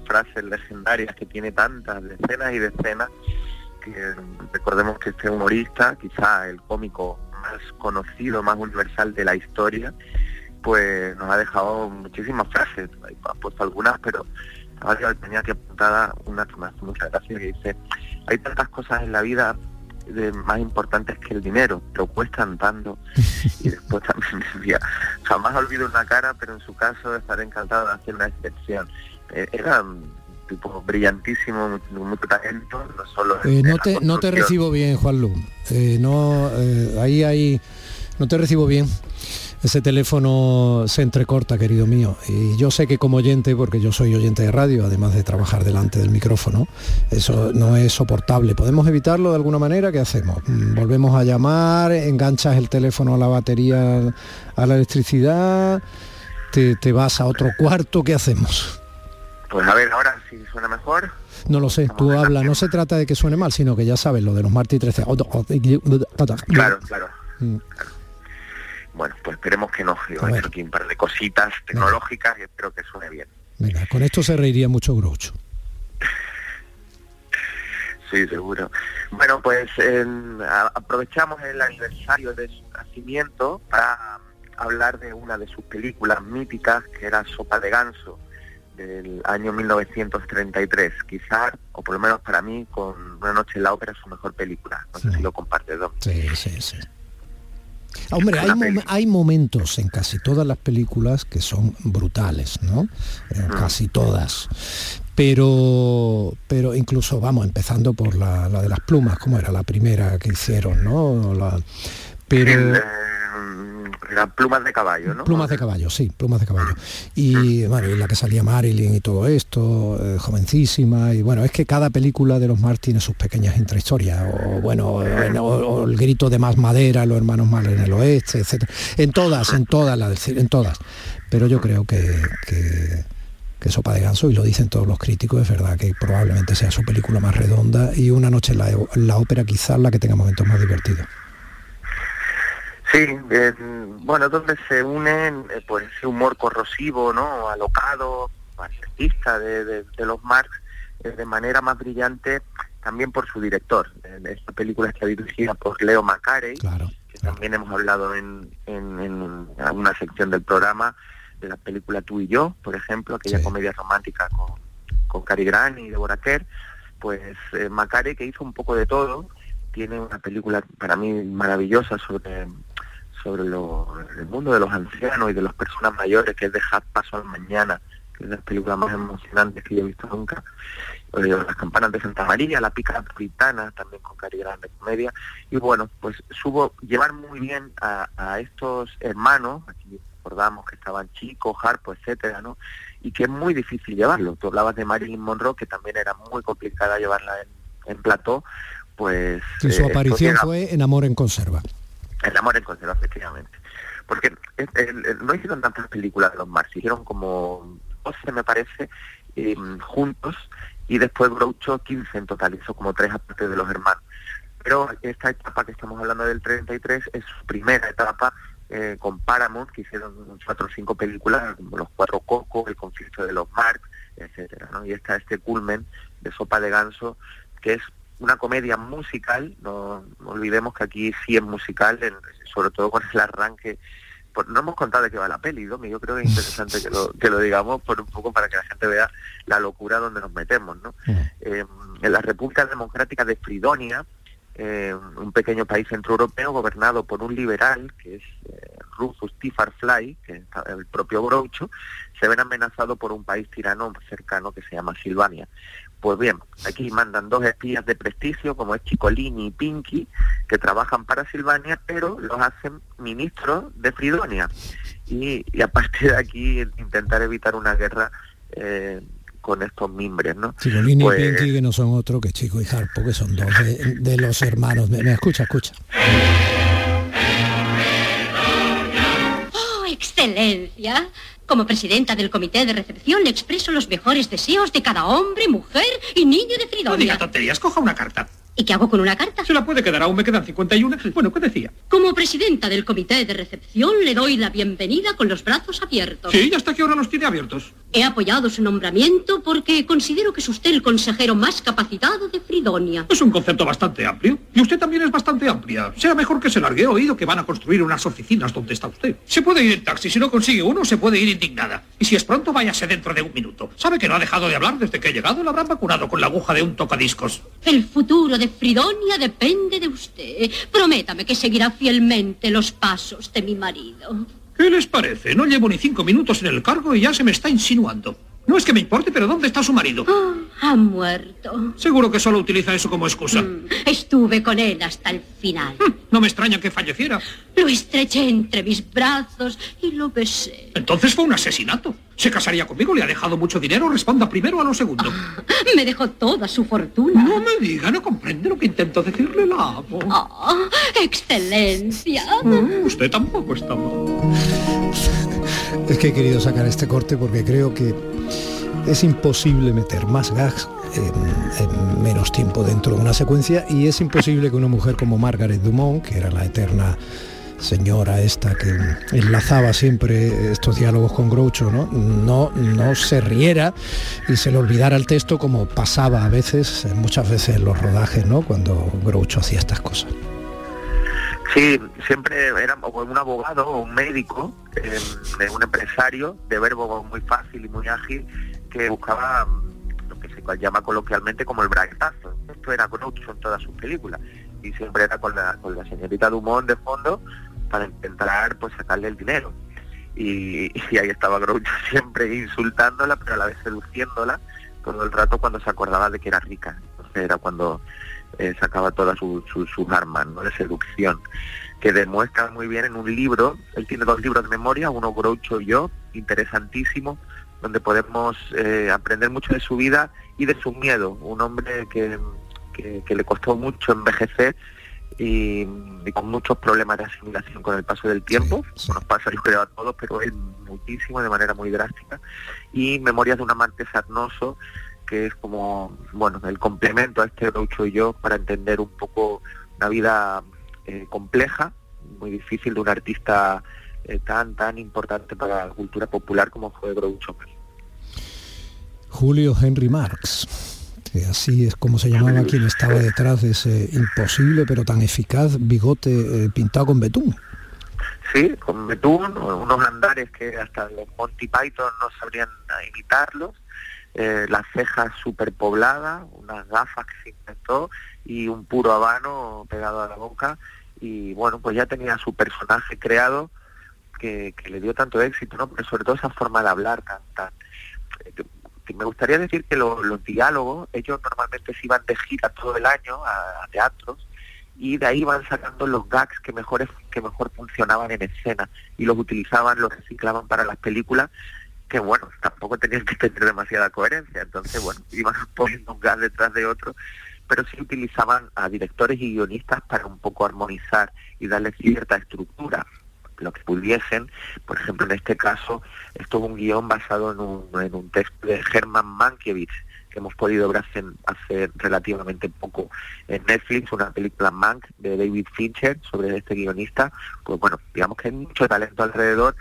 frases legendarias que tiene tantas decenas y decenas que recordemos que este humorista, quizá el cómico más conocido, más universal de la historia, pues nos ha dejado muchísimas frases, ha puesto algunas, pero ahora tenía que apuntada una que me hace mucha gracia que dice, hay tantas cosas en la vida de más importantes que el dinero, pero cuestan tanto. Y después también decía, jamás olvido una cara, pero en su caso estaré encantado de hacer una excepción. Eh, era tipo brillantísimo, mucho, talento, no solo... Eh, no, te, no te recibo bien, Juan Lu. Eh, no, eh, ahí, ahí, no te recibo bien. Ese teléfono se entrecorta, querido mío. Y yo sé que como oyente, porque yo soy oyente de radio, además de trabajar delante del micrófono, eso no es soportable. ¿Podemos evitarlo de alguna manera? ¿Qué hacemos? Mm, Volvemos a llamar, enganchas el teléfono a la batería, a la electricidad, te, te vas a otro cuarto, ¿qué hacemos? Pues a ver, ahora si suena mejor. No lo sé, tú habla, no se trata de que suene mal, sino que ya sabes lo de los Martí 13. Claro, claro. Mm. Bueno, pues esperemos que no. Yo he hecho aquí un par de cositas tecnológicas y espero que suene bien. Venga, con esto se reiría mucho Groucho. Sí, seguro. Bueno, pues aprovechamos el aniversario de su nacimiento para hablar de una de sus películas míticas, que era Sopa de Ganso, del año 1933. Quizás, o por lo menos para mí, con Una noche en la ópera, su mejor película. No sé si lo comparte, Dom. Sí, sí, sí. Ah, Hombre, hay, mom- hay momentos en casi todas las películas que son brutales, ¿no? En casi todas. Pero, pero incluso, vamos, empezando por la, la de las plumas, como era la primera que hicieron, ¿no? La- pero... Las plumas de caballo, ¿no? Plumas de caballo, sí, plumas de caballo. Y bueno, la que salía Marilyn y todo esto, eh, jovencísima, y bueno, es que cada película de los Marx tiene sus pequeñas intrahistorias, o bueno, en- o, el grito de más madera, los hermanos Mal en el oeste, etcétera. En todas, en todas, la del ci- en todas. Pero yo creo que, que, Sopa de Ganso, y lo dicen todos los críticos, es verdad que probablemente sea su película más redonda y una noche la, en la ópera quizás la que tenga momentos más divertidos. Sí, eh, bueno, donde se unen eh, pues ese humor corrosivo, ¿no? Alocado, marxista de, de- de los Marx, eh, de manera más brillante también por su director. Esta película está dirigida por Leo Macarey, que también hemos hablado en, en, en una sección del programa de la película Tú y yo, por ejemplo, aquella comedia romántica con, con Cary Grant y Deborah Kerr, pues eh, Macarey que hizo un poco de todo, tiene una película para mí maravillosa sobre sobre lo- el mundo de los ancianos y de las personas mayores, que es Dejar Paso al Mañana, que es la película más emocionante que yo he visto nunca. Eh, las campanas de Santa María, La pica puritana, también con Cari Grande Comedia. Y bueno, pues subo llevar muy bien a, a estos hermanos, aquí recordamos que estaban chicos, Harpo, etcétera, ¿no? Y que es muy difícil llevarlo. Tú hablabas de Marilyn Monroe, que también era muy complicada llevarla en, en plató, pues... Y su eh, aparición fue en Amor en Conserva. El amor en conserva, efectivamente. Porque no hicieron tantas películas de los Marx, hicieron como 12, me parece, eh, juntos, y después Groucho 15 en total, hizo como tres aparte de los hermanos. Pero esta etapa que estamos hablando del 33 es su primera etapa eh, con Paramount, que hicieron cuatro o cinco películas, como Los Cuatro Cocos, El Conflicto de los Marx, etcétera. Y está este culmen de Sopa de Ganso, que es una comedia musical, no, no olvidemos que aquí sí es musical, en- sobre todo con el arranque. Pues no hemos contado de qué va la peli, Domi, yo creo que es interesante que lo, que lo digamos por un poco para que la gente vea la locura donde nos metemos. ¿no? Eh, en la República Democrática de Fridonia, eh, un pequeño país centroeuropeo gobernado por un liberal, que es eh, Rufus T. Farfly, que es el propio Groucho, se ven amenazados por un país tirano cercano que se llama Silvania. Pues bien, aquí mandan dos espías de prestigio, como es Chicolini y Pinky, que trabajan para Silvania, pero los hacen ministros de Fridonia. Y, y a partir de aquí intentar evitar una guerra eh, con estos mimbres, ¿no? Chicolini Pues- y Pinky, que no son otro que Chico y Harpo, que son dos de, de los hermanos. Me, me escucha, escucha. ¡Oh, excelencia! Como presidenta del comité de recepción le expreso los mejores deseos de cada hombre, mujer y niño de No Fridonia. diga tonterías, coja una carta. ¿Y qué hago con una carta? Se la puede quedar, aún me quedan 51. Bueno, ¿qué decía? Como presidenta del comité de recepción le doy la bienvenida con los brazos abiertos. Sí, ¿y hasta qué hora los tiene abiertos? He apoyado su nombramiento porque considero que es usted el consejero más capacitado de Fridonia. Es un concepto bastante amplio. Y usted también es bastante amplia. Será mejor que se largue. Oído que van a construir unas oficinas donde está usted. Se puede ir en taxi. Si no consigue uno, se puede ir indignada. Y si es pronto, váyase dentro de un minuto. ¿Sabe que no ha dejado de hablar desde que he llegado? La habrán vacunado con la aguja de un tocadiscos. El futuro de Fridonia depende de usted. Prométame que seguirá fielmente los pasos de mi marido. ¿Qué les parece? No llevo ni cinco minutos en el cargo y ya se me está insinuando. No es que me importe, pero ¿dónde está su marido? Ha muerto. Seguro que solo utiliza eso como excusa. Estuve con él hasta el final. No me extraña que falleciera. Lo estreché entre mis brazos y lo besé. Entonces fue un asesinato. ¿Se casaría conmigo? ¿Le ha dejado mucho dinero? Responda primero a lo segundo. Me dejó toda su fortuna. No me diga, no comprende lo que intento decirle, la amo. Oh, excelencia. Mm, usted tampoco está mal. Es que he querido sacar este corte porque creo que es imposible meter más gags en, en menos tiempo dentro de una secuencia y es imposible que una mujer como Margaret Dumont, que era la eterna señora esta que enlazaba siempre estos diálogos con Groucho, ¿no? No, no se riera y se le olvidara el texto como pasaba a veces, muchas veces en los rodajes, ¿no? Cuando Groucho hacía estas cosas. Sí, siempre era un abogado o un médico, eh, un empresario de verbo muy fácil y muy ágil que buscaba mm, lo que se llama coloquialmente como el braguetazo. Esto era Groucho en todas sus películas y siempre era con la, con la señorita Dumont de fondo para intentar pues sacarle el dinero. Y, y ahí estaba Groucho siempre insultándola pero a la vez seduciéndola todo el rato cuando se acordaba de que era rica. Entonces era cuando eh, sacaba todas su- su- sus armas ¿no? de seducción, que demuestra muy bien en un libro, él tiene dos libros de memoria, uno Groucho y yo, interesantísimo, donde podemos eh, aprender mucho de su vida y de su miedo, un hombre que, que- que le costó mucho envejecer y, y con muchos problemas de asimilación con el paso del tiempo, como nos pasa yo creo a todos, pero él muchísimo, de manera muy drástica, y Memorias de un amante sarnoso, que es como, bueno, el complemento a este Groucho y yo para entender un poco una vida eh, compleja, muy difícil de un artista eh, tan, tan importante para la cultura popular como fue Groucho. Julio Henry Marx, así es como se llamaba quien estaba detrás de ese imposible pero tan eficaz bigote eh, pintado con betún. Sí, con betún, unos andares que hasta los Monty Python no sabrían imitarlos, eh, las cejas superpobladas, unas gafas que se inventó y un puro habano pegado a la boca y bueno, pues ya tenía su personaje creado que, le dio tanto éxito, ¿no? Pero sobre todo esa forma de hablar tan, tan que me gustaría decir que lo- los diálogos, ellos normalmente se iban de gira todo el año a, teatros y de ahí van sacando los gags que mejor que mejor funcionaban en escena y los utilizaban, los reciclaban para las películas que bueno, tampoco tenían que tener demasiada coherencia, entonces bueno, iban poniendo un gag detrás de otro, pero sí utilizaban a directores y guionistas para un poco armonizar y darle cierta estructura lo que pudiesen. Por ejemplo, en este caso, esto es un guion basado en un, en un texto de Herman Mankiewicz, que hemos podido ver hace, hace relativamente poco en Netflix, una película Mank de David Fincher sobre este guionista. Pues bueno, digamos que hay mucho talento alrededor,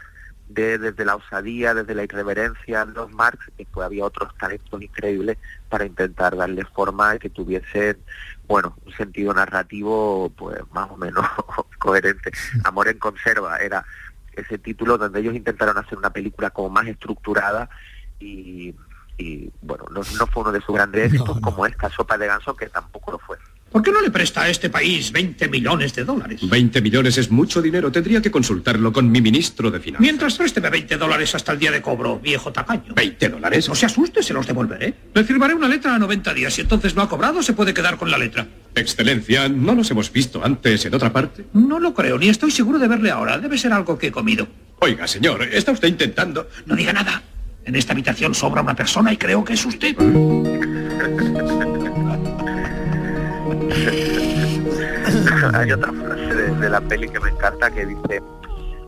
de, desde la osadía, desde la irreverencia, los Marx, y pues había otros talentos increíbles para intentar darle forma y que tuviesen, bueno, un sentido narrativo pues más o menos coherente. Amor en conserva era ese título donde ellos intentaron hacer una película como más estructurada y, y, bueno, no, no fue uno de sus grandes éxitos como esta sopa de ganso que tampoco lo fue. ¿Por qué no le presta a este país 20 millones de dólares? 20 millones es mucho dinero. Tendría que consultarlo con mi ministro de Finanzas. Mientras présteme 20 dólares hasta el día de cobro, viejo tacaño. ¿20 dólares? No se asuste, se los devolveré. Le firmaré una letra a 90 días. Si entonces no ha cobrado, se puede quedar con la letra. Excelencia, ¿no nos hemos visto antes en otra parte? No lo creo, ni estoy seguro de verle ahora. Debe ser algo que he comido. Oiga, señor, ¿está usted intentando...? No diga nada. En esta habitación sobra una persona y creo que es usted. Hay otra frase de, la peli que me encanta que dice,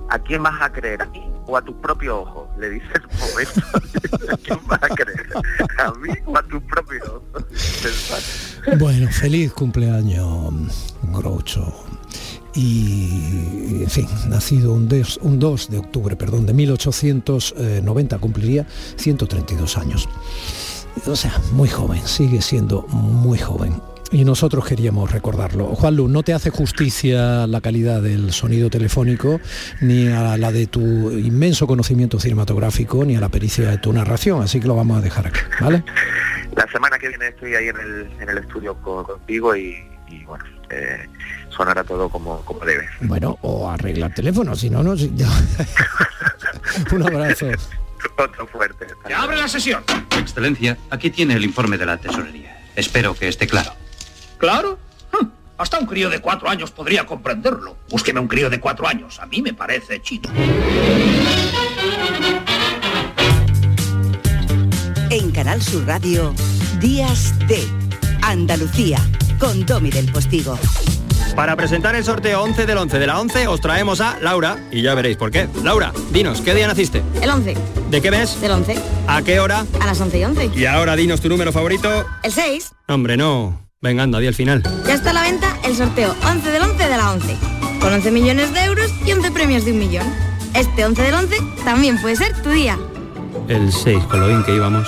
¿a quién vas a creer? ¿A mí o a tu propio ojo? Le dice el momento. ¿A quién vas a creer? ¿A mí o a tu propio ojo? Bueno, feliz cumpleaños, Groucho. Y, en fin, nacido un, des- un 2 de octubre, perdón, de 1890, cumpliría 132 años. O sea, muy joven, sigue siendo muy joven. Y nosotros queríamos recordarlo. Juan Lu, no te hace justicia la calidad del sonido telefónico, ni a la de tu inmenso conocimiento cinematográfico, ni a la pericia de tu narración, así que lo vamos a dejar aquí, ¿vale? La semana que viene estoy ahí en el, en el estudio co- contigo y, y, bueno, eh, sonará todo como, como debe. Bueno, o arregla el teléfono, si no, no... si- ya. Un abrazo. Otro fuerte. ¡Que abre la sesión! Excelencia, aquí tiene el informe de la tesorería. Espero que esté claro. ¿Claro? Hm, Hasta un crío de cuatro años podría comprenderlo. Búsqueme un crío de cuatro años. A mí me parece chino. En Canal Sur Radio, Días de Andalucía, con Domi del Postigo. Para presentar el sorteo 11 del 11 de la 11 os traemos a Laura y ya veréis por qué. Laura, dinos, ¿qué día naciste? El 11. ¿De qué mes? Del 11. ¿A qué hora? A las 11 y 11. Y ahora dinos tu número favorito. El 6. Hombre, no. Venga, anda, di el final. Ya está a la venta el sorteo 11 del 11 de la 11. Con 11 millones de euros y 11 premios de un millón. Este 11 del 11 también puede ser tu día. El 6, con lo bien que íbamos.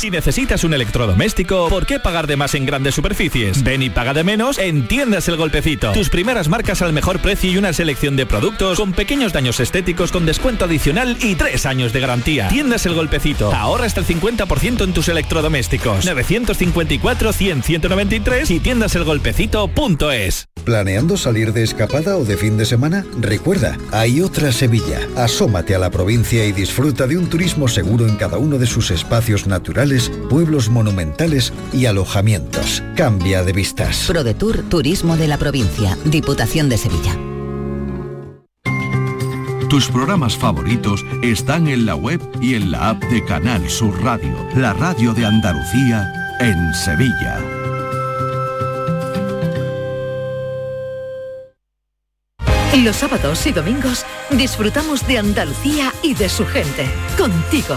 Si necesitas un electrodoméstico, ¿por qué pagar de más en grandes superficies? Ven y paga de menos en Tiendas El Golpecito. Tus primeras marcas al mejor precio y una selección de productos con pequeños daños estéticos con descuento adicional y tres años de garantía. Tiendas El Golpecito. Ahorra hasta el 50% en tus electrodomésticos. 954-100-193 y tiendaselgolpecito.es. ¿Planeando salir de escapada o de fin de semana? Recuerda, hay otra Sevilla. Asómate a la provincia y disfruta de un turismo seguro en cada uno de sus espacios naturales, pueblos monumentales y alojamientos. Cambia de vistas. ProDetour Turismo de la Provincia, Diputación de Sevilla. Tus programas favoritos están en la web y en la app de Canal Sur Radio, la radio de Andalucía en Sevilla. Los sábados y domingos disfrutamos de Andalucía y de su gente. Contigo,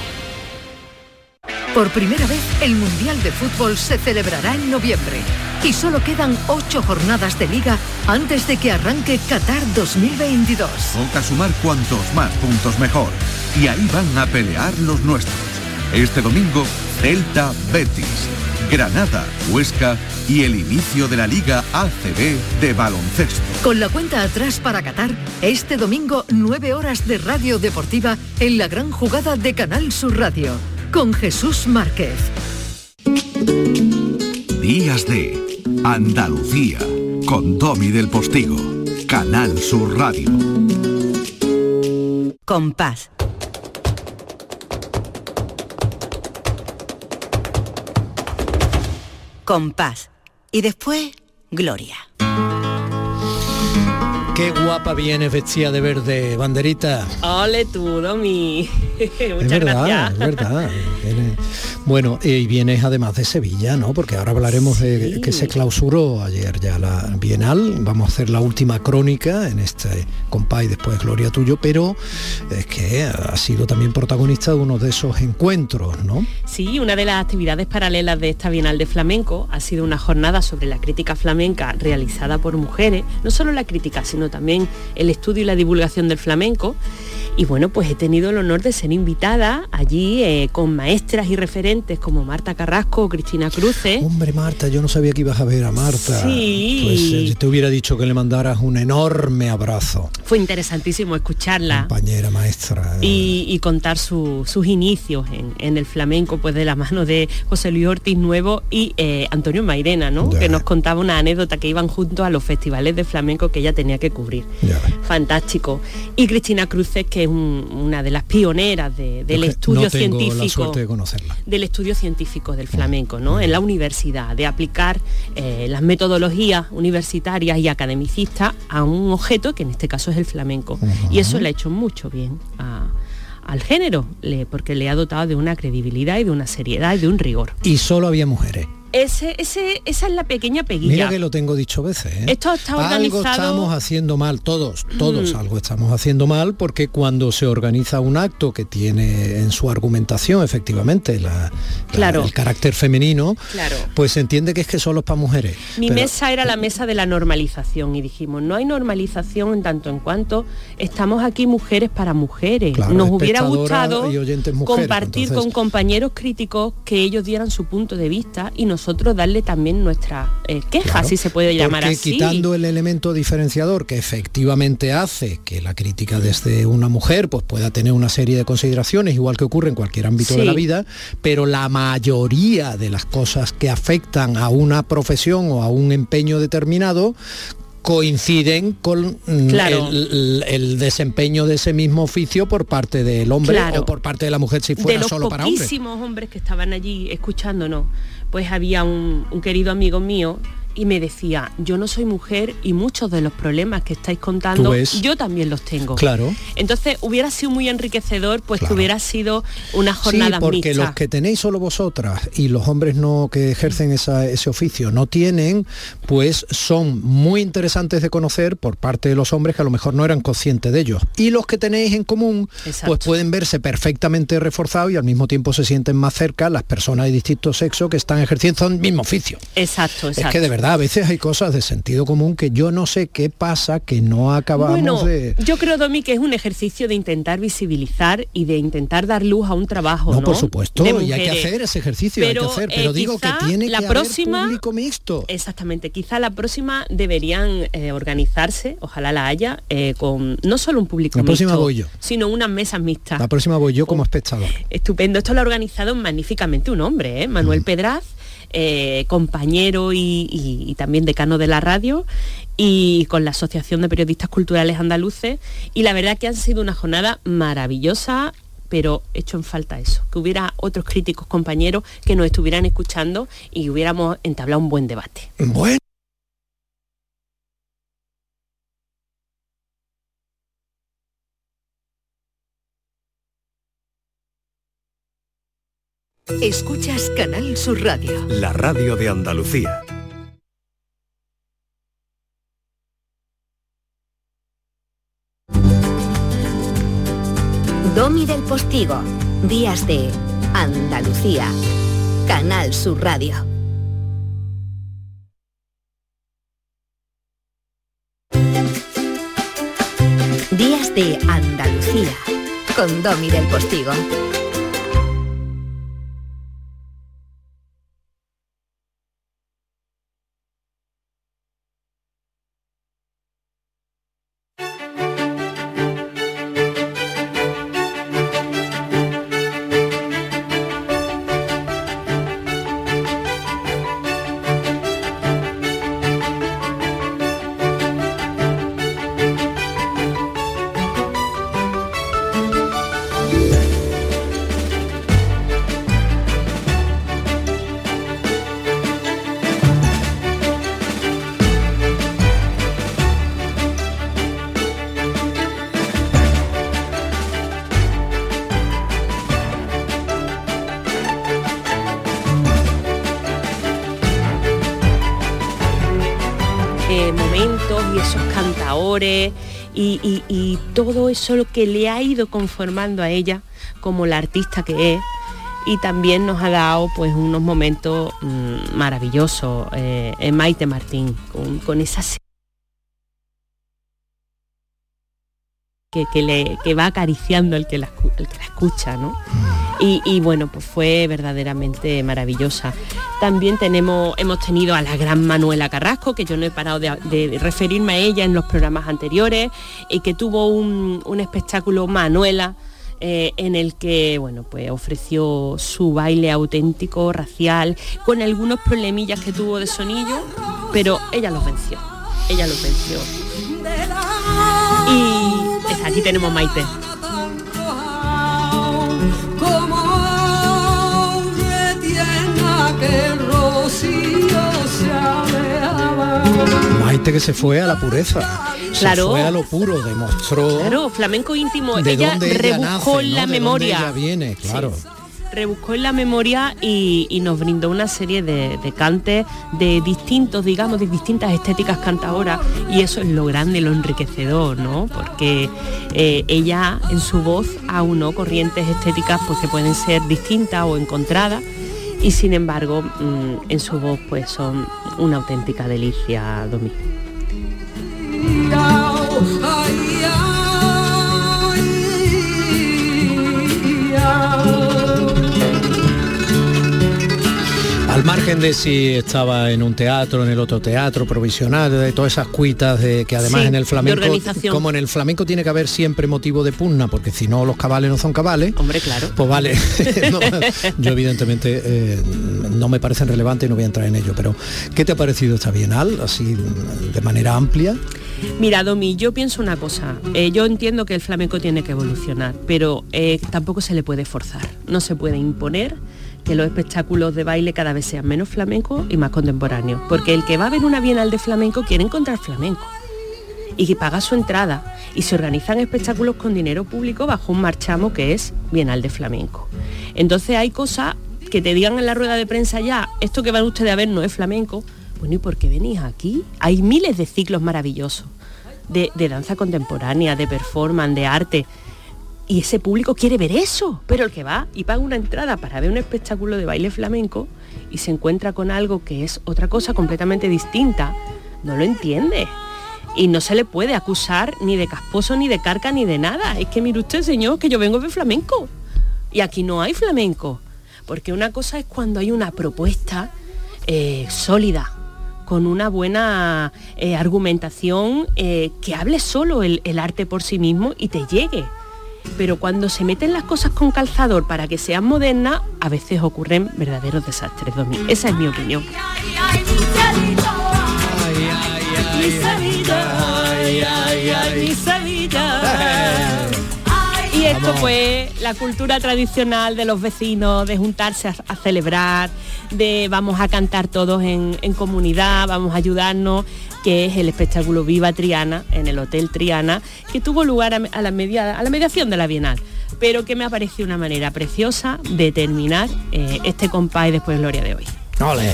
Por primera vez, el Mundial de Fútbol se celebrará en noviembre. Y solo quedan ocho jornadas de liga antes de que arranque Qatar 2022. Toca sumar cuantos más puntos mejor. Y ahí van a pelear los nuestros. Este domingo, Celta Betis, Granada, Huesca y el inicio de la Liga ACB de baloncesto. Con la cuenta atrás para Qatar, este domingo 9 horas de radio deportiva en la gran jugada de Canal Sur Radio, con Jesús Márquez. Días de Andalucía con Domi del Postigo, Canal Sur Radio. Compás. Compás. Y después, Gloria. Qué guapa vienes vestida de verde, banderita. Ole tú, Domi. Muchas es verdad, gracias. es verdad. Bueno, eh, y vienes además de Sevilla, ¿no? Porque ahora hablaremos de que se clausuró ayer ya la Bienal. Vamos a hacer la última crónica en este compás y después Gloria tuyo, pero es que ha sido también protagonista de uno de esos encuentros, ¿no? Sí, una de las actividades paralelas de esta Bienal de Flamenco ha sido una jornada sobre la crítica flamenca realizada por mujeres, no solo la crítica, sino también el estudio y la divulgación del flamenco. Y bueno, pues he tenido el honor de ser invitada allí eh, con maestras y referentes como Marta Carrasco o Cristina Cruces. Hombre, Marta, yo no sabía que ibas a ver a Marta. Sí. Pues eh, te hubiera dicho que le mandaras un enorme abrazo. Fue interesantísimo escucharla. Compañera maestra. y, y contar su- sus inicios en, en el flamenco, pues de la mano de José Luis Ortiz Nuevo y eh, Antonio Mairena, ¿no? Ya. Que nos contaba una anécdota que iban juntos a los festivales de flamenco que ella tenía que cubrir. Fantástico. Y Cristina Cruces, que es un- una de las pioneras de- del estudio no tengo la científico suerte de conocerla. del estudio científico del flamenco, ¿no? En la universidad, de aplicar eh, las metodologías universitarias y academicistas a un objeto que en este caso es el flamenco. Y eso le ha hecho mucho bien a- al género, le- porque le ha dotado de una credibilidad y de una seriedad y de un rigor. Y solo había mujeres. Ese, ese, esa es la pequeña peguilla. Mira que lo tengo dicho veces. ¿eh? Esto está Algo organizado- estamos haciendo mal, todos, todos Mm. algo estamos haciendo mal porque cuando se organiza un acto que tiene en su argumentación efectivamente la, la- Claro. el carácter femenino, Claro. pues se entiende que es que solo es para mujeres. Mi Pero- mesa era la mesa de la normalización y dijimos, no hay normalización en tanto en cuanto estamos aquí mujeres para mujeres. Claro, Nos hubiera gustado mujeres, compartir entonces- con compañeros críticos que ellos dieran su punto de vista y nosotros darle también nuestra eh, queja, Claro, si se puede llamar porque así. quitando el elemento diferenciador que efectivamente hace que la crítica desde una mujer pues pueda tener una serie de consideraciones igual que ocurre en cualquier ámbito de Sí. la vida pero la mayoría de las cosas que afectan a una profesión o a un empeño determinado coinciden con mm, Claro. el, el- desempeño de ese mismo oficio por parte del hombre Claro. o por parte de la mujer si de fuera los solo para hombres. poquísimos hombres que estaban allí escuchándonos, pues había un, querido amigo mío y me decía, yo no soy mujer y muchos de los problemas que estáis contando, yo también los tengo. Claro. Entonces hubiera sido muy enriquecedor, pues que hubiera sido una Sí, jornada porque mixta. los que tenéis solo vosotras y los hombres no que ejercen esa- ese oficio no tienen, pues son muy interesantes de conocer por parte de los hombres que a lo mejor no eran conscientes de ellos. Y los que tenéis en común, pues pueden verse perfectamente reforzados y al mismo tiempo se sienten más cerca las personas de distinto sexo que están ejerciendo el mismo oficio. Exacto, exacto. Es que de verdad, a veces hay cosas de sentido común que yo no sé qué pasa, que no acabamos Bueno, de... yo creo, Domi, que es un ejercicio de intentar visibilizar y de intentar dar luz a un trabajo, ¿no? No, por supuesto, de y hay que hacer ese ejercicio, hay que hacer, pero eh, digo que tiene la que haber próxima, público mixto. Exactamente, quizá la próxima deberían eh, organizarse, ojalá la haya, eh, con no solo un público La próxima mixto, voy yo. sino unas mesas mixtas. La próxima voy yo como espectador. Estupendo, esto lo ha organizado magníficamente un hombre. Manuel Pedraz, eh, compañero y, también decano de la radio y con la Asociación de Periodistas Culturales Andaluces y la verdad que han sido una jornada maravillosa pero hecho en falta eso, que hubiera otros críticos compañeros que nos estuvieran escuchando y hubiéramos entablado un buen debate. Escuchas Canal Sur Radio. La radio de Andalucía. Domi del Postigo. Días de Andalucía. Canal Sur Radio. Días de Andalucía. Con Domi del Postigo. Y, todo eso lo que le ha ido conformando a ella como la artista que es. Y también nos ha dado pues unos momentos mm, maravillosos eh, en Maite Martín con, con esa que, le, que va acariciando el que la, el que la escucha, ¿no? Y, y, bueno, pues fue verdaderamente maravillosa. También tenemos, hemos tenido a la gran Manuela Carrasco, que yo no he parado de, de referirme a ella en los programas anteriores, y que tuvo un, un espectáculo Manuela, eh, en el que bueno, pues ofreció su baile auténtico, racial, con algunos problemillas que tuvo de sonillo, pero ella los venció. Ella los venció. Y pues, aquí tenemos Maite. Maite que se fue a la pureza, Claro. se fue a lo puro, demostró Claro, flamenco íntimo. de ella dónde ella nace, ¿no? la De dónde memoria. ella viene, claro. Rebuscó en la memoria y, nos brindó una serie de, de cantes de distintos, digamos, de distintas estéticas cantadoras y eso es lo grande, lo enriquecedor, ¿no? Porque eh, ella en su voz aunó corrientes estéticas pues que pueden ser distintas o encontradas y sin embargo mm, en su voz pues son una auténtica delicia, Domi. Al margen de si estaba en un teatro, en el otro teatro, provisional, de todas esas cuitas de que además Sí, en el flamenco, como en el flamenco tiene que haber siempre motivo de pugna, porque si no los cabales no son cabales. Hombre, claro. Pues vale. No, yo evidentemente eh, no me parecen relevantes y no voy a entrar en ello, pero ¿qué te ha parecido esta Bienal? Así de manera amplia. Mira, Domi, yo pienso una cosa. Eh, yo entiendo que el flamenco tiene que evolucionar, pero eh, tampoco se le puede forzar. No se puede imponer que los espectáculos de baile cada vez sean menos flamencos y más contemporáneos. Porque el que va a ver una bienal de flamenco quiere encontrar flamenco. Y que paga su entrada. Y se organizan espectáculos con dinero público bajo un marchamo que es Bienal de Flamenco. Entonces hay cosas que te digan en la rueda de prensa ya, esto que van ustedes a ver no es flamenco. Bueno, ¿y por qué venís aquí? Hay miles de ciclos maravillosos de, de danza contemporánea, de performance, de arte. Y ese público quiere ver eso, pero el que va y paga una entrada para ver un espectáculo de baile flamenco y se encuentra con algo que es otra cosa completamente distinta, no lo entiende. Y no se le puede acusar ni de casposo, ni de carca, ni de nada. Es que mire usted, señor, que yo vengo de flamenco. Y aquí no hay flamenco. Porque una cosa es cuando hay una propuesta eh, sólida, con una buena eh, argumentación eh, que hable solo el, el arte por sí mismo y te llegue. Pero cuando se meten las cosas con calzador para que sean modernas, a veces ocurren verdaderos desastres, Domi. Esa es mi opinión. Esto fue la cultura tradicional de los vecinos, de juntarse a, a celebrar, de vamos a cantar todos en, en comunidad, vamos a ayudarnos, que es el espectáculo Viva Triana en el Hotel Triana, que tuvo lugar a, a la, media- a la mediación de la Bienal, pero que me ha parecido una manera preciosa de terminar eh, este compás y después Gloria de hoy. Ole.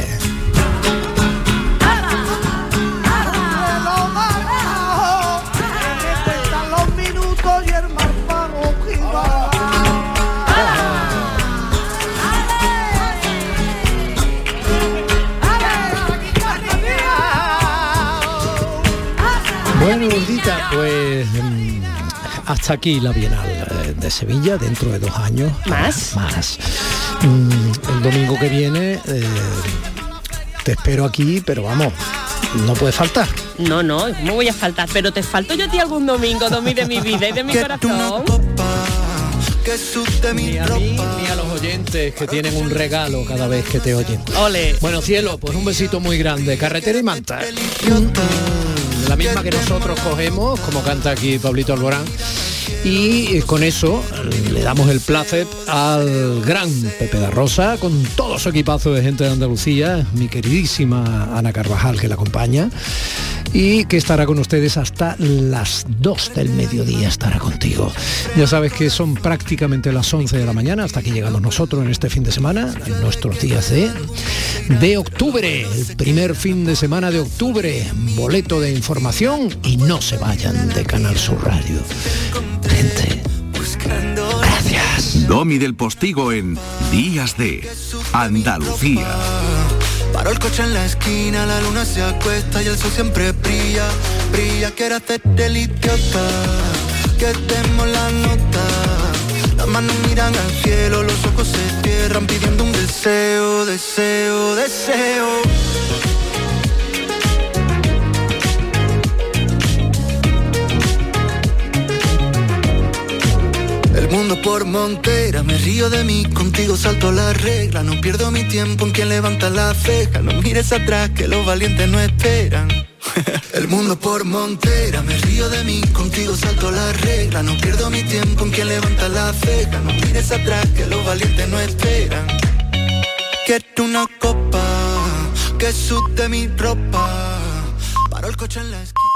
Bueno, gordita, pues mm, hasta aquí la Bienal eh, de Sevilla, dentro de dos años. ¿Más? Más. Mm, el domingo que viene eh, te espero aquí, pero vamos, no puede faltar. No, no, ¿cómo voy a faltar? Pero te falto yo a ti algún domingo, Domi, de mi vida y de mi corazón. Ni a mí ni a los oyentes que tienen un regalo cada vez que te oyen. Ole. Bueno, cielo, pues un besito muy grande. Carretera y manta. La misma que nosotros cogemos, como canta aquí Pablito Alborán. Y eh, con eso eh, le damos el placer al gran Pepe da Rosa, con todo su equipazo de gente de Andalucía, mi queridísima Ana Carvajal que la acompaña. Y que estará con ustedes hasta las 2 del mediodía, estará contigo. Ya sabes que son prácticamente las 11 de la mañana hasta que llegamos nosotros en este fin de semana, en nuestros días de, de octubre, el primer fin de semana de octubre, boleto de información y no se vayan de Canal Sur Radio. Gente, gracias. Domi del Postigo en Días de Andalucía. Paro el coche en la esquina, la luna se acuesta y el sol siempre brilla, brilla. Quiero hacerte el idiota, que demos la nota. Las manos miran al cielo, los ojos se cierran pidiendo un deseo, deseo, deseo. El mundo por montera, me río de mí, contigo salto la regla, no pierdo mi tiempo en quien levanta la ceja, no mires atrás que los valientes no esperan. El mundo por montera, me río de mí, contigo salto la regla, no pierdo mi tiempo en quien levanta la ceja, no mires atrás que los valientes no esperan. Quiero una copa que sude mi ropa, paro el coche en la.